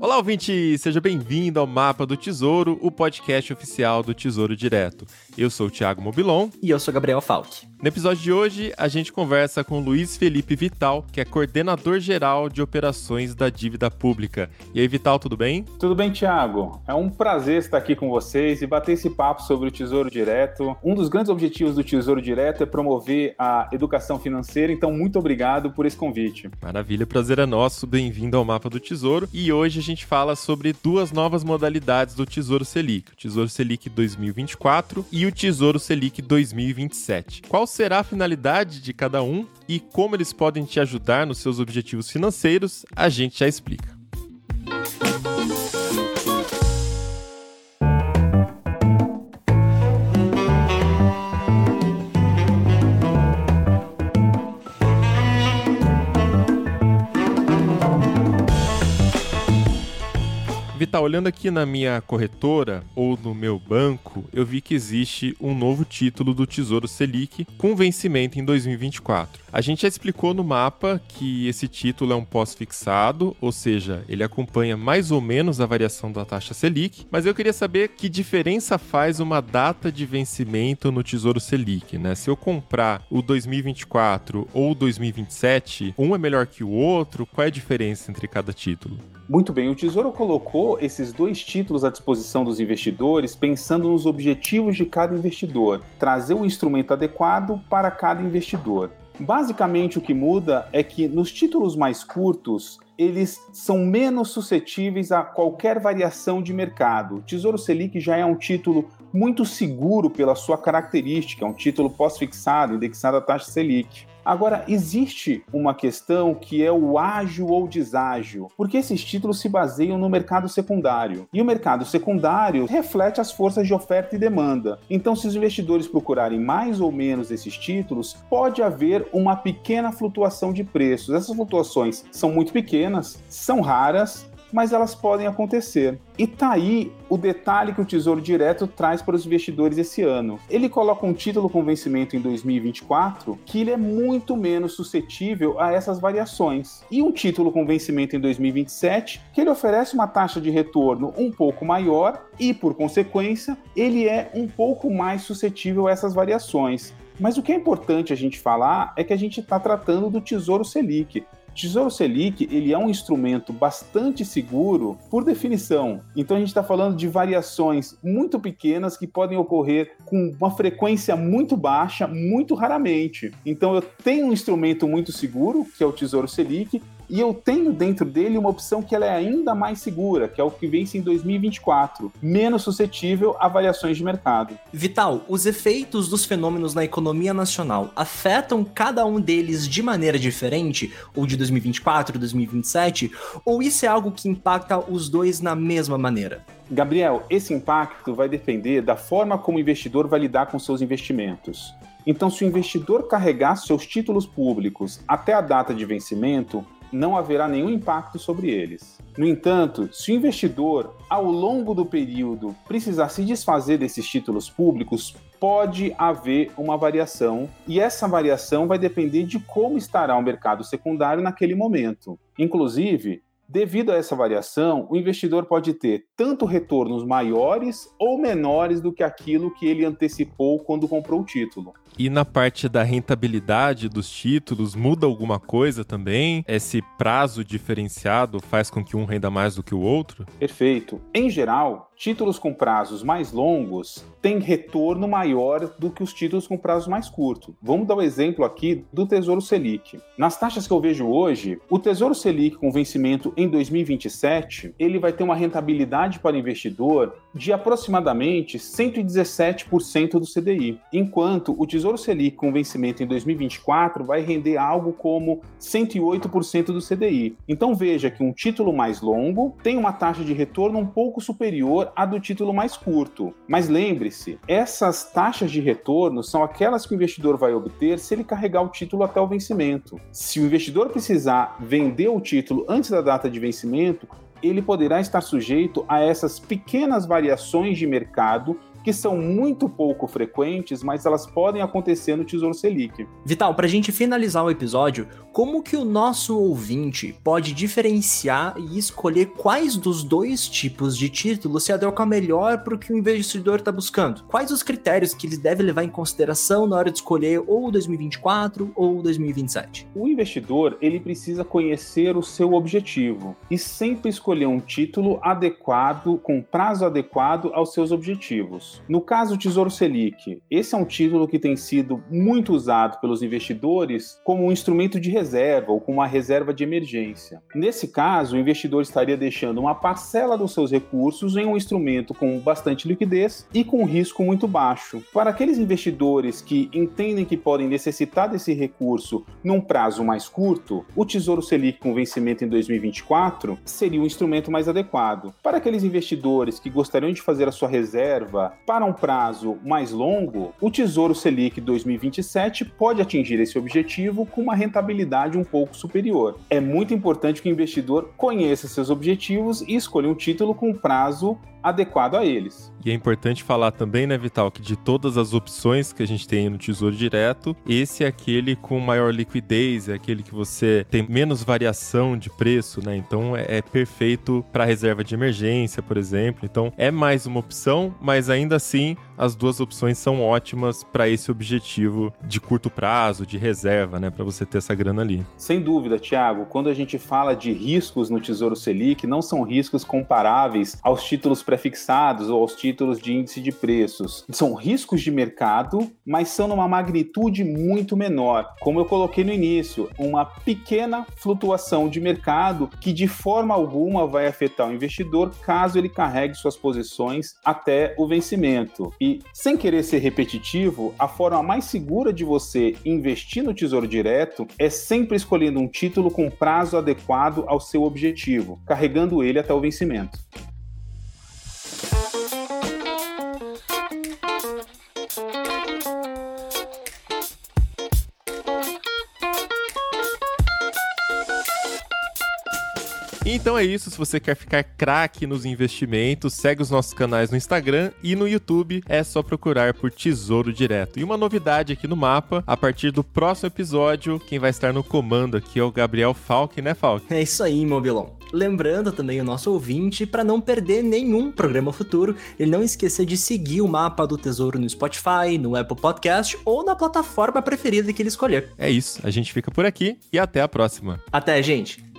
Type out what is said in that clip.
Olá, ouvinte! Seja bem-vindo ao Mapa do Tesouro, o podcast oficial do Tesouro Direto. Eu sou o Thiago Mobilon. E eu sou Gabriel Falck. No episódio de hoje, a gente conversa com Luiz Felipe Vital, que é coordenador geral de operações da dívida pública. E aí, Vital, tudo bem? Tudo bem, Thiago. É um prazer estar aqui com vocês e bater esse papo sobre o Tesouro Direto. Um dos grandes objetivos do Tesouro Direto é promover a educação financeira, então muito obrigado por esse convite. Maravilha, prazer é nosso. Bem-vindo ao Mapa do Tesouro. E hoje a gente fala sobre duas novas modalidades do Tesouro Selic: o Tesouro Selic 2024 e o Tesouro Selic 2027. Qual será a finalidade de cada um e como eles podem te ajudar nos seus objetivos financeiros, a gente já explica. Vital, olhando aqui na minha corretora ou no meu banco, eu vi que existe um novo título do Tesouro Selic com vencimento em 2024. A gente já explicou no mapa que esse título é um pós-fixado, ou seja, ele acompanha mais ou menos a variação da taxa Selic, mas eu queria saber que diferença faz uma data de vencimento no Tesouro Selic, né? Se eu comprar o 2024 ou o 2027, um é melhor que o outro, qual é a diferença entre cada título? Muito bem, o Tesouro colocou esses dois títulos à disposição dos investidores pensando nos objetivos de cada investidor, trazer o um instrumento adequado para cada investidor. Basicamente, o que muda é que nos títulos mais curtos, eles são menos suscetíveis a qualquer variação de mercado. O Tesouro Selic já é um título muito seguro pela sua característica, é um título pós-fixado, indexado à taxa Selic. Agora, existe uma questão que é o ágil ou deságil, porque esses títulos se baseiam no mercado secundário. E o mercado secundário reflete as forças de oferta e demanda. Então, se os investidores procurarem mais ou menos esses títulos, pode haver uma pequena flutuação de preços. Essas flutuações são muito pequenas, são raras mas elas podem acontecer. E tá aí o detalhe que o Tesouro Direto traz para os investidores esse ano. Ele coloca um título com vencimento em 2024 que ele é muito menos suscetível a essas variações. E um título com vencimento em 2027 que ele oferece uma taxa de retorno um pouco maior e, por consequência, ele é um pouco mais suscetível a essas variações. Mas o que é importante a gente falar é que a gente está tratando do Tesouro Selic, Tesouro Selic ele é um instrumento bastante seguro por definição. Então a gente está falando de variações muito pequenas que podem ocorrer com uma frequência muito baixa, muito raramente. Então eu tenho um instrumento muito seguro, que é o Tesouro Selic, e eu tenho dentro dele uma opção que ela é ainda mais segura, que é o que vence em 2024, menos suscetível a variações de mercado. Vital, os efeitos dos fenômenos na economia nacional afetam cada um deles de maneira diferente, ou de 2024, 2027, ou isso é algo que impacta os dois na mesma maneira? Gabriel, esse impacto vai depender da forma como o investidor vai lidar com seus investimentos. Então, se o investidor carregar seus títulos públicos até a data de vencimento, não haverá nenhum impacto sobre eles. No entanto, se o investidor, ao longo do período, precisar se desfazer desses títulos públicos, pode haver uma variação, e essa variação vai depender de como estará o mercado secundário naquele momento. Inclusive, Devido a essa variação, o investidor pode ter tanto retornos maiores ou menores do que aquilo que ele antecipou quando comprou o título. E na parte da rentabilidade dos títulos, muda alguma coisa também? Esse prazo diferenciado faz com que um renda mais do que o outro? Perfeito. Em geral, títulos com prazos mais longos têm retorno maior do que os títulos com prazos mais curtos. Vamos dar o um exemplo aqui do Tesouro Selic. Nas taxas que eu vejo hoje, o Tesouro Selic com vencimento em 2027, ele vai ter uma rentabilidade para o investidor de aproximadamente 117% do CDI, enquanto o Tesouro Selic com vencimento em 2024 vai render algo como 108% do CDI. Então veja que um título mais longo tem uma taxa de retorno um pouco superior à do título mais curto. Mas lembre-se, essas taxas de retorno são aquelas que o investidor vai obter se ele carregar o título até o vencimento. Se o investidor precisar vender o título antes da data de vencimento, ele poderá estar sujeito a essas pequenas variações de mercado que são muito pouco frequentes, mas elas podem acontecer no Tesouro Selic. Vital, para a gente finalizar o episódio, como que o nosso ouvinte pode diferenciar e escolher quais dos dois tipos de título se adequa melhor para o que o investidor está buscando? Quais os critérios que ele deve levar em consideração na hora de escolher ou 2024 ou 2027? O investidor ele precisa conhecer o seu objetivo e sempre escolher um título adequado, com prazo adequado aos seus objetivos. No caso do Tesouro Selic, esse é um título que tem sido muito usado pelos investidores como um instrumento de reserva ou como uma reserva de emergência. Nesse caso, o investidor estaria deixando uma parcela dos seus recursos em um instrumento com bastante liquidez e com risco muito baixo. Para aqueles investidores que entendem que podem necessitar desse recurso num prazo mais curto, o Tesouro Selic com vencimento em 2024 seria um instrumento mais adequado. Para aqueles investidores que gostariam de fazer a sua reserva para um prazo mais longo, o Tesouro Selic 2027 pode atingir esse objetivo com uma rentabilidade um pouco superior. É muito importante que o investidor conheça seus objetivos e escolha um título com prazo adequado a eles. E é importante falar também, né, Vital, que de todas as opções que a gente tem no Tesouro Direto, esse é aquele com maior liquidez, é aquele que você tem menos variação de preço, né? Então é, é perfeito para reserva de emergência, por exemplo. Então é mais uma opção, mas ainda assim as duas opções são ótimas para esse objetivo de curto prazo, de reserva, né, para você ter essa grana ali. Sem dúvida, Thiago, quando a gente fala de riscos no Tesouro Selic, não são riscos comparáveis aos títulos prefixados ou aos títulos de índice de preços. São riscos de mercado, mas são numa magnitude muito menor. Como eu coloquei no início, uma pequena flutuação de mercado que de forma alguma vai afetar o investidor caso ele carregue suas posições até o vencimento. E sem querer ser repetitivo, a forma mais segura de você investir no Tesouro Direto é sempre escolhendo um título com prazo adequado ao seu objetivo, carregando ele até o vencimento. Então é isso. Se você quer ficar craque nos investimentos, segue os nossos canais no Instagram e no YouTube. É só procurar por Tesouro Direto. E uma novidade aqui no mapa: a partir do próximo episódio, quem vai estar no comando aqui é o Gabriel Falk, né, Falk? É isso aí, Mobilon. Lembrando também o nosso ouvinte para não perder nenhum programa futuro, ele não esquecer de seguir o mapa do Tesouro no Spotify, no Apple Podcast ou na plataforma preferida que ele escolher. É isso, a gente fica por aqui e até a próxima. Até, gente.